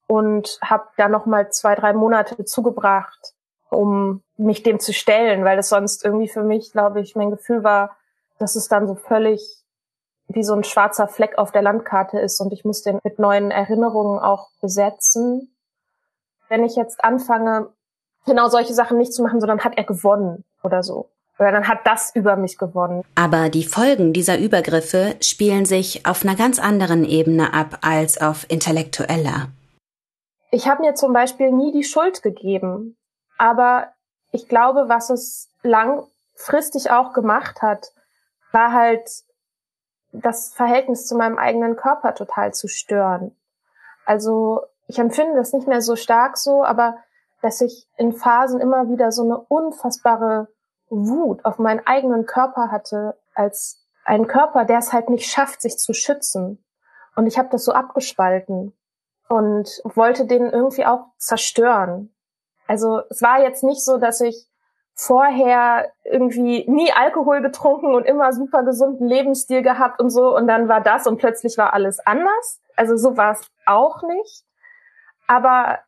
und habe da noch mal zwei, drei Monate zugebracht, um mich dem zu stellen, weil es sonst irgendwie für mich, glaube ich, mein Gefühl war, dass es dann so völlig wie so ein schwarzer Fleck auf der Landkarte ist und ich muss den mit neuen Erinnerungen auch besetzen. Wenn ich jetzt anfange, genau solche Sachen nicht zu machen, sondern hat er gewonnen oder so. Oder dann hat das über mich gewonnen. Aber die Folgen dieser Übergriffe spielen sich auf einer ganz anderen Ebene ab als auf intellektueller. Ich habe mir zum Beispiel nie die Schuld gegeben. Aber ich glaube, was es langfristig auch gemacht hat, war halt das Verhältnis zu meinem eigenen Körper total zu stören. Also ich empfinde das nicht mehr so stark so, aber dass ich in Phasen immer wieder so eine unfassbare Wut auf meinen eigenen Körper hatte, als einen Körper, der es halt nicht schafft, sich zu schützen. Und ich habe das so abgespalten und wollte den irgendwie auch zerstören. Also es war jetzt nicht so, dass ich vorher irgendwie nie Alkohol getrunken und immer super gesunden Lebensstil gehabt und so und dann war das und plötzlich war alles anders. Also so war es auch nicht. Aber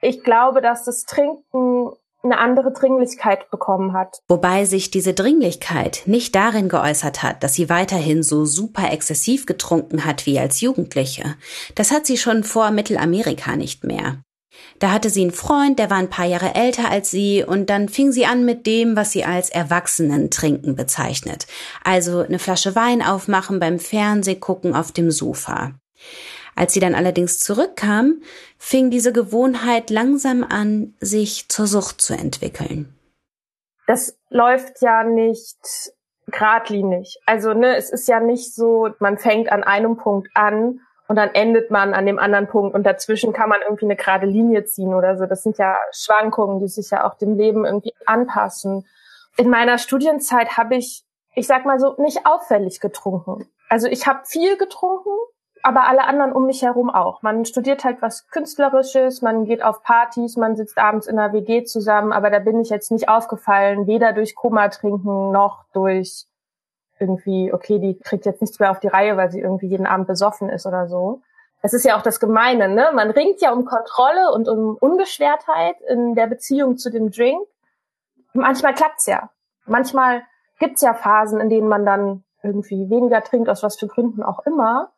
ich glaube, dass das Trinken eine andere Dringlichkeit bekommen hat. Wobei sich diese Dringlichkeit nicht darin geäußert hat, dass sie weiterhin so super exzessiv getrunken hat wie als Jugendliche. Das hat sie schon vor Mittelamerika nicht mehr. Da hatte sie einen Freund, der war ein paar Jahre älter als sie, und dann fing sie an mit dem, was sie als Erwachsenentrinken bezeichnet. Also eine Flasche Wein aufmachen beim Fernsehgucken auf dem Sofa. Als sie dann allerdings zurückkam, fing diese Gewohnheit langsam an, sich zur Sucht zu entwickeln. Das läuft ja nicht geradlinig. Also ne, es ist ja nicht so, man fängt an einem Punkt an und dann endet man an dem anderen Punkt und dazwischen kann man irgendwie eine gerade Linie ziehen oder so. Das sind ja Schwankungen, die sich ja auch dem Leben irgendwie anpassen. In meiner Studienzeit habe ich, ich sag mal so, nicht auffällig getrunken. Also ich habe viel getrunken, aber alle anderen um mich herum auch. Man studiert halt was Künstlerisches, man geht auf Partys, man sitzt abends in einer WG zusammen, aber da bin ich jetzt nicht aufgefallen, weder durch Koma trinken noch durch irgendwie, okay, die kriegt jetzt nichts mehr auf die Reihe, weil sie irgendwie jeden Abend besoffen ist oder so. Es ist ja auch das Gemeine, ne? Man ringt ja um Kontrolle und um Unbeschwertheit in der Beziehung zu dem Drink. Manchmal klappt's ja. Manchmal gibt's ja Phasen, in denen man dann irgendwie weniger trinkt, aus was für Gründen auch immer.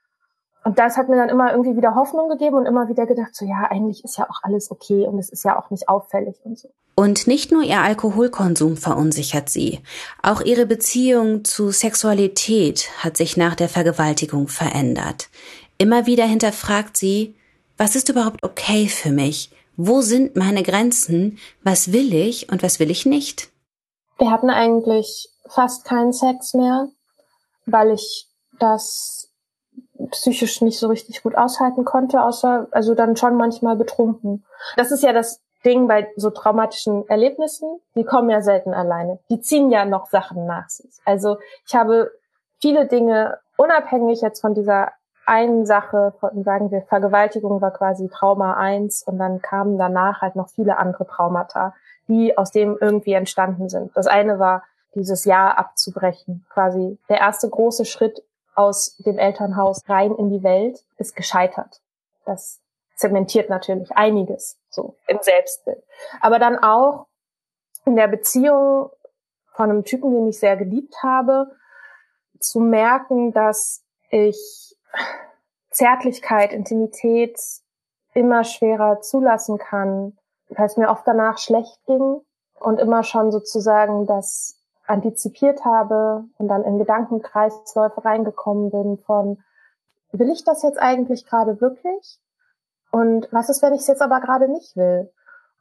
Und das hat mir dann immer irgendwie wieder Hoffnung gegeben und immer wieder gedacht, so ja, eigentlich ist ja auch alles okay und es ist ja auch nicht auffällig und so. Und nicht nur ihr Alkoholkonsum verunsichert sie, auch ihre Beziehung zu Sexualität hat sich nach der Vergewaltigung verändert. Immer wieder hinterfragt sie, was ist überhaupt okay für mich? Wo sind meine Grenzen? Was will ich und was will ich nicht? Wir hatten eigentlich fast keinen Sex mehr, weil ich das psychisch nicht so richtig gut aushalten konnte, außer also dann schon manchmal betrunken. Das ist ja das Ding bei so traumatischen Erlebnissen, die kommen ja selten alleine. Die ziehen ja noch Sachen nach sich. Also ich habe viele Dinge unabhängig jetzt von dieser einen Sache, von, sagen wir, Vergewaltigung war quasi Trauma eins und dann kamen danach halt noch viele andere Traumata, die aus dem irgendwie entstanden sind. Das eine war dieses Jahr abzubrechen, quasi der erste große Schritt aus dem Elternhaus rein in die Welt ist gescheitert. Das zementiert natürlich einiges so im Selbstbild. Aber dann auch in der Beziehung von einem Typen, den ich sehr geliebt habe, zu merken, dass ich Zärtlichkeit, Intimität immer schwerer zulassen kann, weil es mir oft danach schlecht ging und immer schon sozusagen das antizipiert habe und dann in Gedankenkreisläufe reingekommen bin von, will ich das jetzt eigentlich gerade wirklich? Und was ist, wenn ich es jetzt aber gerade nicht will?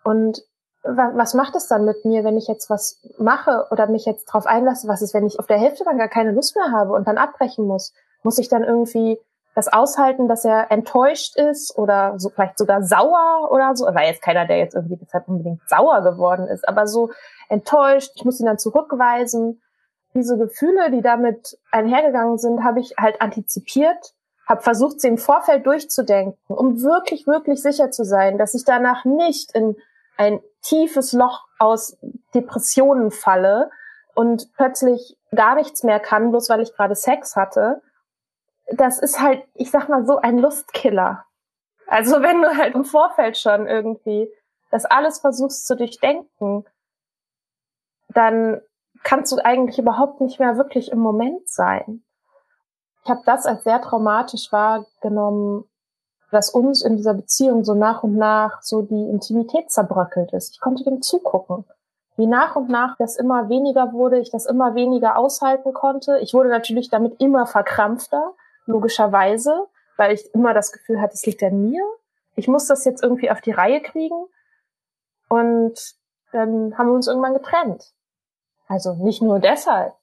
Und was, macht es dann mit mir, wenn ich jetzt was mache oder mich jetzt drauf einlasse? Was ist, wenn ich auf der Hälfte dann gar keine Lust mehr habe und dann abbrechen muss? Muss ich dann irgendwie das aushalten, dass er enttäuscht ist oder so vielleicht sogar sauer oder so? Er war jetzt keiner, der jetzt irgendwie deshalb unbedingt sauer geworden ist, aber so enttäuscht, ich muss ihn dann zurückweisen. Diese Gefühle, die damit einhergegangen sind, habe ich halt antizipiert, habe versucht, sie im Vorfeld durchzudenken, um wirklich, wirklich sicher zu sein, dass ich danach nicht in ein tiefes Loch aus Depressionen falle und plötzlich gar nichts mehr kann, bloß weil ich gerade Sex hatte. Das ist halt, ich sag mal so, ein Lustkiller. Also wenn du halt im Vorfeld schon irgendwie das alles versuchst zu durchdenken, dann kannst du eigentlich überhaupt nicht mehr wirklich im Moment sein. Ich habe das als sehr traumatisch wahrgenommen, dass uns in dieser Beziehung so nach und nach so die Intimität zerbröckelt ist. Ich konnte dem zugucken, wie nach und nach das immer weniger wurde, ich das immer weniger aushalten konnte. Ich wurde natürlich damit immer verkrampfter, logischerweise, weil ich immer das Gefühl hatte, es liegt an mir. Ich muss das jetzt irgendwie auf die Reihe kriegen. Und dann haben wir uns irgendwann getrennt. Also nicht nur deshalb,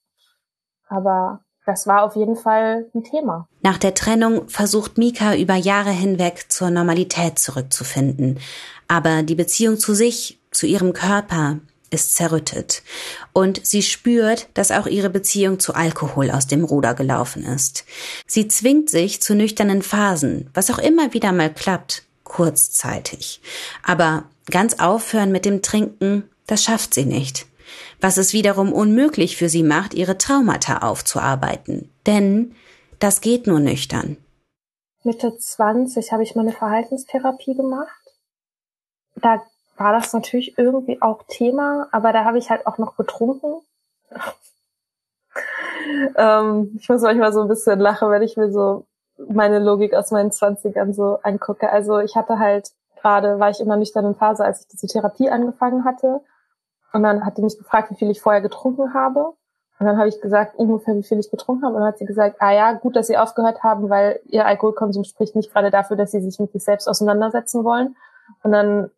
aber das war auf jeden Fall ein Thema. Nach der Trennung versucht Mika über Jahre hinweg zur Normalität zurückzufinden. Aber die Beziehung zu sich, zu ihrem Körper ist zerrüttet. Und sie spürt, dass auch ihre Beziehung zu Alkohol aus dem Ruder gelaufen ist. Sie zwingt sich zu nüchternen Phasen, was auch immer wieder mal klappt, kurzzeitig. Aber ganz aufhören mit dem Trinken, das schafft sie nicht was es wiederum unmöglich für sie macht, ihre Traumata aufzuarbeiten. Denn das geht nur nüchtern. Mitte 20 habe ich meine Verhaltenstherapie gemacht. Da war das natürlich irgendwie auch Thema, aber da habe ich halt auch noch getrunken. ähm, ich muss manchmal so ein bisschen lachen, wenn ich mir so meine Logik aus meinen Zwanzigern so angucke. Also ich hatte halt gerade, war ich immer nüchtern in Phase, als ich diese Therapie angefangen hatte. Und dann hat die mich gefragt, wie viel ich vorher getrunken habe. Und dann habe ich gesagt, ungefähr wie viel ich getrunken habe. Und dann hat sie gesagt, ah ja, gut, dass sie aufgehört haben, weil ihr Alkoholkonsum spricht nicht gerade dafür, dass sie sich mit sich selbst auseinandersetzen wollen. Und dann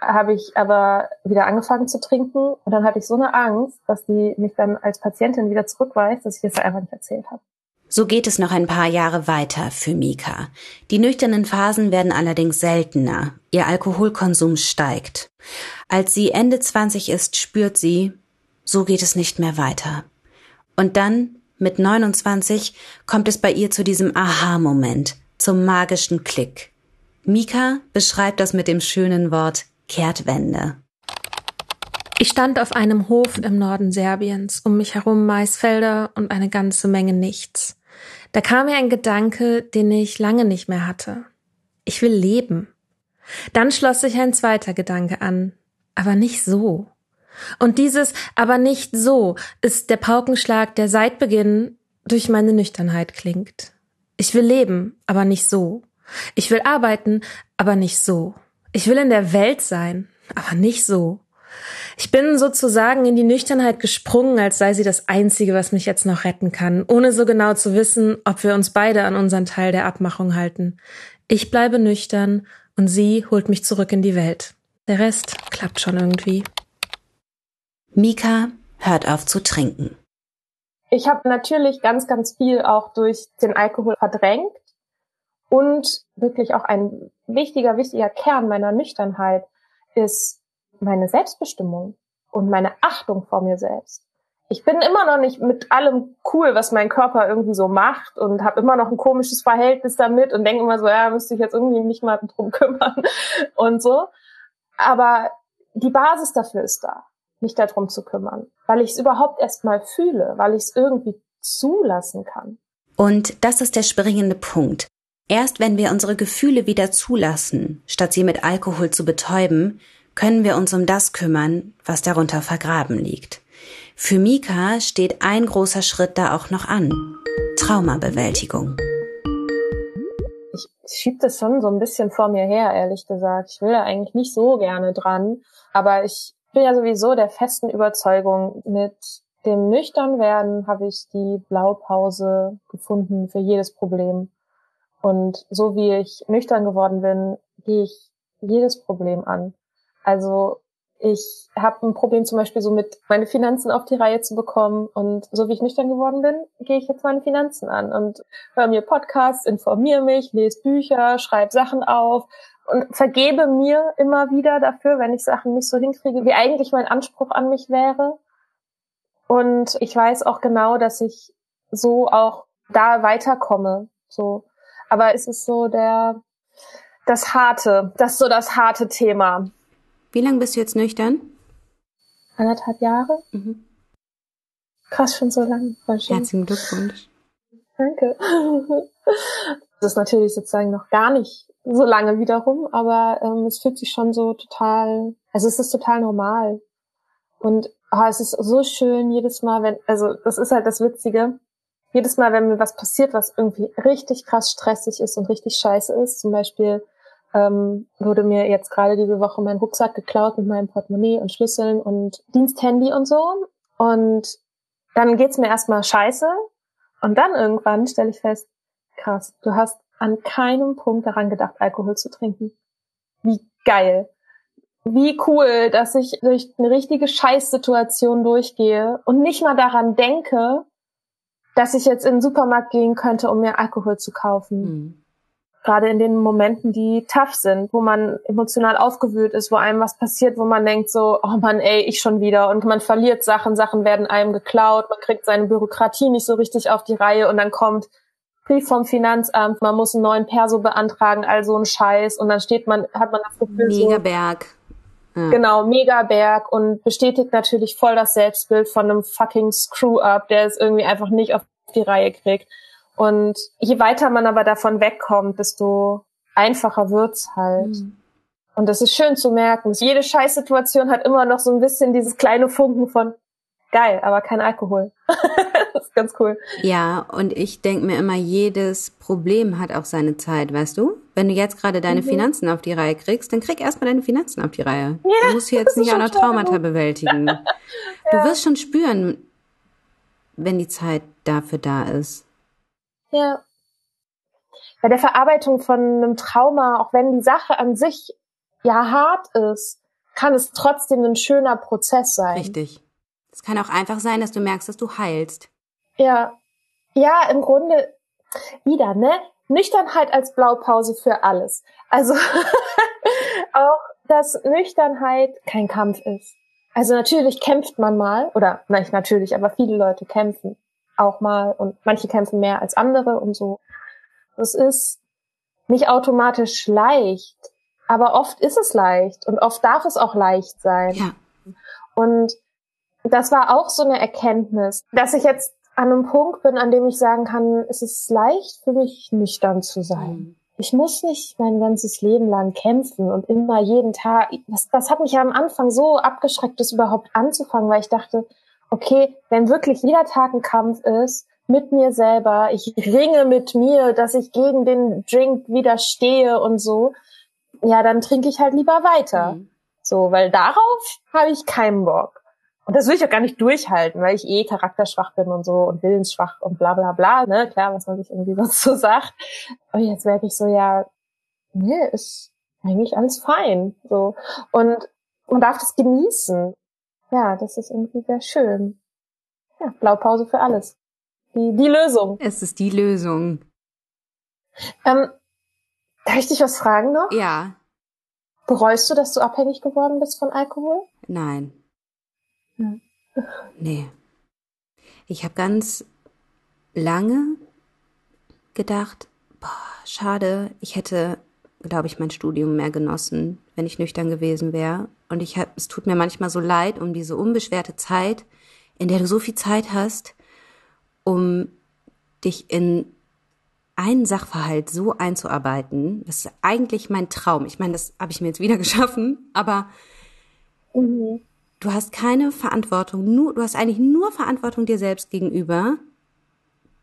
habe ich aber wieder angefangen zu trinken und dann hatte ich so eine Angst, dass die mich dann als Patientin wieder zurückweist, dass ich das einfach nicht erzählt habe. So geht es noch ein paar Jahre weiter für Mika. Die nüchternen Phasen werden allerdings seltener. Ihr Alkoholkonsum steigt. Als sie Ende 20 ist, spürt sie, so geht es nicht mehr weiter. Und dann, mit 29, kommt es bei ihr zu diesem Aha-Moment, zum magischen Klick. Mika beschreibt das mit dem schönen Wort Kehrtwende. Ich stand auf einem Hof im Norden Serbiens, um mich herum Maisfelder und eine ganze Menge nichts. Da kam mir ein Gedanke, den ich lange nicht mehr hatte. Ich will leben. Dann schloss sich ein zweiter Gedanke an, aber nicht so. Und dieses aber nicht so ist der Paukenschlag, der seit Beginn durch meine Nüchternheit klingt. Ich will leben, aber nicht so. Ich will arbeiten, aber nicht so. Ich will in der Welt sein, aber nicht so. Ich bin sozusagen in die Nüchternheit gesprungen, als sei sie das Einzige, was mich jetzt noch retten kann, ohne so genau zu wissen, ob wir uns beide an unseren Teil der Abmachung halten. Ich bleibe nüchtern und sie holt mich zurück in die Welt. Der Rest klappt schon irgendwie. Mika hört auf zu trinken. Ich habe natürlich ganz, ganz viel auch durch den Alkohol verdrängt und wirklich auch ein wichtiger, wichtiger Kern meiner Nüchternheit ist meine Selbstbestimmung und meine Achtung vor mir selbst. Ich bin immer noch nicht mit allem cool, was mein Körper irgendwie so macht und habe immer noch ein komisches Verhältnis damit und denke immer so, ja, müsste ich jetzt irgendwie nicht mal drum kümmern und so. Aber die Basis dafür ist da, mich darum zu kümmern, weil ich es überhaupt erst mal fühle, weil ich es irgendwie zulassen kann. Und das ist der springende Punkt. Erst wenn wir unsere Gefühle wieder zulassen, statt sie mit Alkohol zu betäuben, können wir uns um das kümmern, was darunter vergraben liegt. Für Mika steht ein großer Schritt da auch noch an. Traumabewältigung. Ich schieb das schon so ein bisschen vor mir her, ehrlich gesagt. Ich will da eigentlich nicht so gerne dran. Aber ich bin ja sowieso der festen Überzeugung, mit dem Nüchternwerden habe ich die Blaupause gefunden für jedes Problem. Und so wie ich nüchtern geworden bin, gehe ich jedes Problem an. Also ich habe ein Problem zum Beispiel so mit meine Finanzen auf die Reihe zu bekommen und so wie ich nüchtern geworden bin, gehe ich jetzt meine Finanzen an und höre mir Podcasts, informiere mich, lese Bücher, schreibe Sachen auf und vergebe mir immer wieder dafür, wenn ich Sachen nicht so hinkriege, wie eigentlich mein Anspruch an mich wäre. Und ich weiß auch genau, dass ich so auch da weiterkomme. So, aber es ist so der das harte, das ist so das harte Thema. Wie lange bist du jetzt nüchtern? Anderthalb Jahre. Mhm. Krass, schon so lang. Herzlichen Glückwunsch. Danke. Das ist natürlich sozusagen noch gar nicht so lange wiederum, aber ähm, es fühlt sich schon so total, also es ist total normal. Und oh, es ist so schön jedes Mal, wenn, also das ist halt das Witzige, jedes Mal, wenn mir was passiert, was irgendwie richtig krass stressig ist und richtig scheiße ist, zum Beispiel ähm, wurde mir jetzt gerade diese Woche mein Rucksack geklaut mit meinem Portemonnaie und Schlüsseln und Diensthandy und so. Und dann geht's mir erstmal scheiße. Und dann irgendwann stelle ich fest, krass, du hast an keinem Punkt daran gedacht, Alkohol zu trinken. Wie geil. Wie cool, dass ich durch eine richtige Scheißsituation durchgehe und nicht mal daran denke, dass ich jetzt in den Supermarkt gehen könnte, um mir Alkohol zu kaufen. Mhm gerade in den Momenten, die tough sind, wo man emotional aufgewühlt ist, wo einem was passiert, wo man denkt so, oh man, ey, ich schon wieder und man verliert Sachen, Sachen werden einem geklaut, man kriegt seine Bürokratie nicht so richtig auf die Reihe und dann kommt Brief vom Finanzamt, man muss einen neuen Perso beantragen, also ein Scheiß und dann steht man, hat man das Gefühl Megaberg. So, ja. Genau, Megaberg und bestätigt natürlich voll das Selbstbild von einem fucking Screw-Up, der es irgendwie einfach nicht auf die Reihe kriegt. Und je weiter man aber davon wegkommt, desto einfacher wird's halt. Mhm. Und das ist schön zu merken. Jede Scheißsituation hat immer noch so ein bisschen dieses kleine Funken von geil, aber kein Alkohol. das ist ganz cool. Ja, und ich denke mir immer, jedes Problem hat auch seine Zeit, weißt du? Wenn du jetzt gerade deine mhm. Finanzen auf die Reihe kriegst, dann krieg erstmal deine Finanzen auf die Reihe. Ja, du musst jetzt nicht auch noch Traumata bewältigen. ja. Du wirst schon spüren, wenn die Zeit dafür da ist. Ja. Bei der Verarbeitung von einem Trauma, auch wenn die Sache an sich ja hart ist, kann es trotzdem ein schöner Prozess sein. Richtig. Es kann auch einfach sein, dass du merkst, dass du heilst. Ja. Ja, im Grunde wieder, ne? Nüchternheit als Blaupause für alles. Also auch, dass Nüchternheit kein Kampf ist. Also natürlich kämpft man mal, oder nicht natürlich, aber viele Leute kämpfen auch mal und manche kämpfen mehr als andere und so. Es ist nicht automatisch leicht, aber oft ist es leicht und oft darf es auch leicht sein. Ja. Und das war auch so eine Erkenntnis, dass ich jetzt an einem Punkt bin, an dem ich sagen kann, es ist leicht für mich nüchtern zu sein. Mhm. Ich muss nicht mein ganzes Leben lang kämpfen und immer jeden Tag. Das, das hat mich ja am Anfang so abgeschreckt, das überhaupt anzufangen, weil ich dachte, okay, wenn wirklich jeder Tag ein Kampf ist, mit mir selber, ich ringe mit mir, dass ich gegen den Drink widerstehe und so, ja, dann trinke ich halt lieber weiter. Mhm. So, weil darauf habe ich keinen Bock. Und das will ich auch gar nicht durchhalten, weil ich eh charakterschwach bin und so und willensschwach und bla bla bla, ne? Klar, was man sich irgendwie sonst so sagt. Aber jetzt merke ich so, ja, nee, ist eigentlich alles fein. So. Und man darf das genießen. Ja, das ist irgendwie sehr schön. Ja, Blaupause für alles. Die, die Lösung. Es ist die Lösung. Ähm, darf ich dich was fragen noch? Ja. Bereust du, dass du abhängig geworden bist von Alkohol? Nein. Nee. Ich habe ganz lange gedacht, boah, schade, ich hätte, glaube ich, mein Studium mehr genossen, wenn ich nüchtern gewesen wäre. Und ich hab, es tut mir manchmal so leid um diese unbeschwerte Zeit, in der du so viel Zeit hast, um dich in einen Sachverhalt so einzuarbeiten. Das ist eigentlich mein Traum. Ich meine, das habe ich mir jetzt wieder geschaffen, aber mhm. Du hast keine Verantwortung, nur, du hast eigentlich nur Verantwortung dir selbst gegenüber.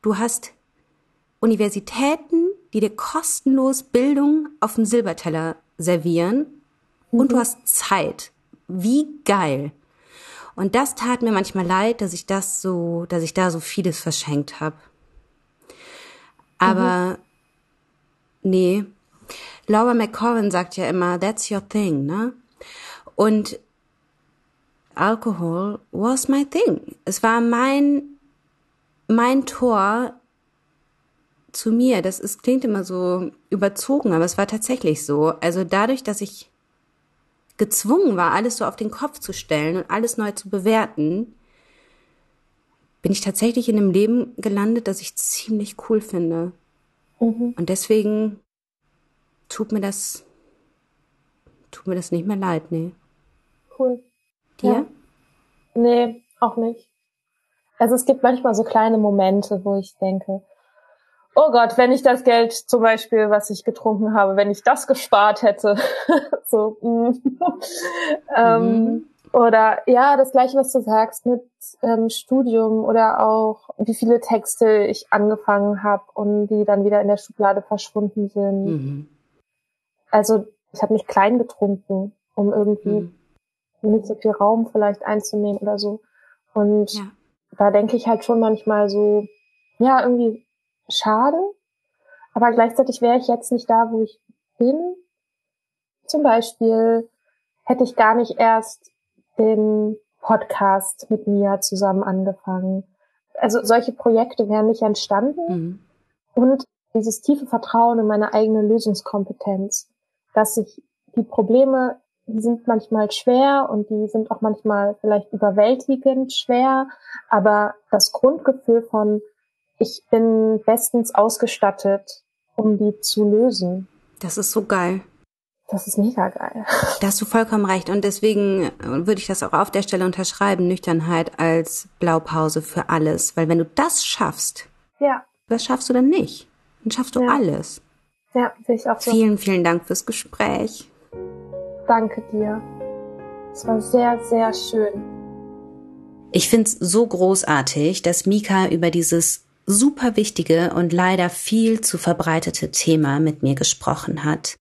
Du hast Universitäten, die dir kostenlos Bildung auf dem Silberteller servieren mhm. und du hast Zeit. Wie geil. Und das tat mir manchmal leid, dass ich das so, dass ich da so vieles verschenkt habe. Aber mhm. nee, Laura McCorrin sagt ja immer, that's your thing, ne? Und Alcohol was my thing. Es war mein, mein Tor zu mir. Das ist, klingt immer so überzogen, aber es war tatsächlich so. Also dadurch, dass ich gezwungen war, alles so auf den Kopf zu stellen und alles neu zu bewerten, bin ich tatsächlich in einem Leben gelandet, das ich ziemlich cool finde. Mhm. Und deswegen tut mir das, tut mir das nicht mehr leid, nee. Cool. Dir? Ja. Nee, auch nicht. Also es gibt manchmal so kleine Momente, wo ich denke, oh Gott, wenn ich das Geld zum Beispiel, was ich getrunken habe, wenn ich das gespart hätte, so, mm. ähm, mhm. oder ja, das gleiche, was du sagst mit ähm, Studium oder auch wie viele Texte ich angefangen habe und die dann wieder in der Schublade verschwunden sind. Mhm. Also ich habe mich klein getrunken, um irgendwie mhm. Nicht so viel Raum vielleicht einzunehmen oder so. Und ja. da denke ich halt schon manchmal so, ja, irgendwie schade, aber gleichzeitig wäre ich jetzt nicht da, wo ich bin. Zum Beispiel hätte ich gar nicht erst den Podcast mit Mia zusammen angefangen. Also solche Projekte wären nicht entstanden. Mhm. Und dieses tiefe Vertrauen in meine eigene Lösungskompetenz, dass ich die Probleme, die sind manchmal schwer und die sind auch manchmal vielleicht überwältigend schwer, aber das Grundgefühl von ich bin bestens ausgestattet, um die zu lösen. Das ist so geil. Das ist mega geil. Da hast du vollkommen recht. Und deswegen würde ich das auch auf der Stelle unterschreiben, Nüchternheit als Blaupause für alles. Weil wenn du das schaffst, ja. was schaffst du dann nicht? Dann schaffst du ja. alles. Ja, sehe ich auch so. Vielen, vielen Dank fürs Gespräch. Danke dir. Es war sehr, sehr schön. Ich find's so großartig, dass Mika über dieses super wichtige und leider viel zu verbreitete Thema mit mir gesprochen hat.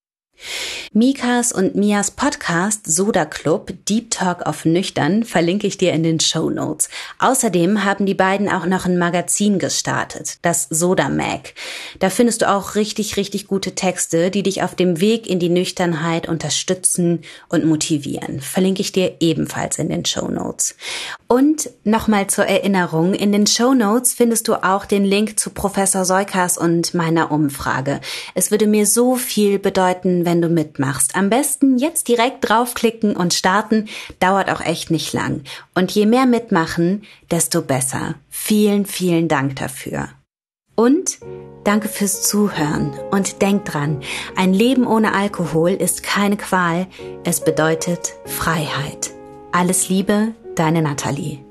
Mikas und Mias Podcast Soda Club Deep Talk auf Nüchtern verlinke ich dir in den Show Notes. Außerdem haben die beiden auch noch ein Magazin gestartet, das Soda Mag. Da findest du auch richtig, richtig gute Texte, die dich auf dem Weg in die Nüchternheit unterstützen und motivieren. Verlinke ich dir ebenfalls in den Show Notes. Und nochmal zur Erinnerung, in den Show Notes findest du auch den Link zu Professor Seukas und meiner Umfrage. Es würde mir so viel bedeuten, wenn du mitmachst. Am besten jetzt direkt draufklicken und starten, dauert auch echt nicht lang. Und je mehr mitmachen, desto besser. Vielen, vielen Dank dafür. Und danke fürs Zuhören und denk dran, ein Leben ohne Alkohol ist keine Qual, es bedeutet Freiheit. Alles Liebe, deine Nathalie.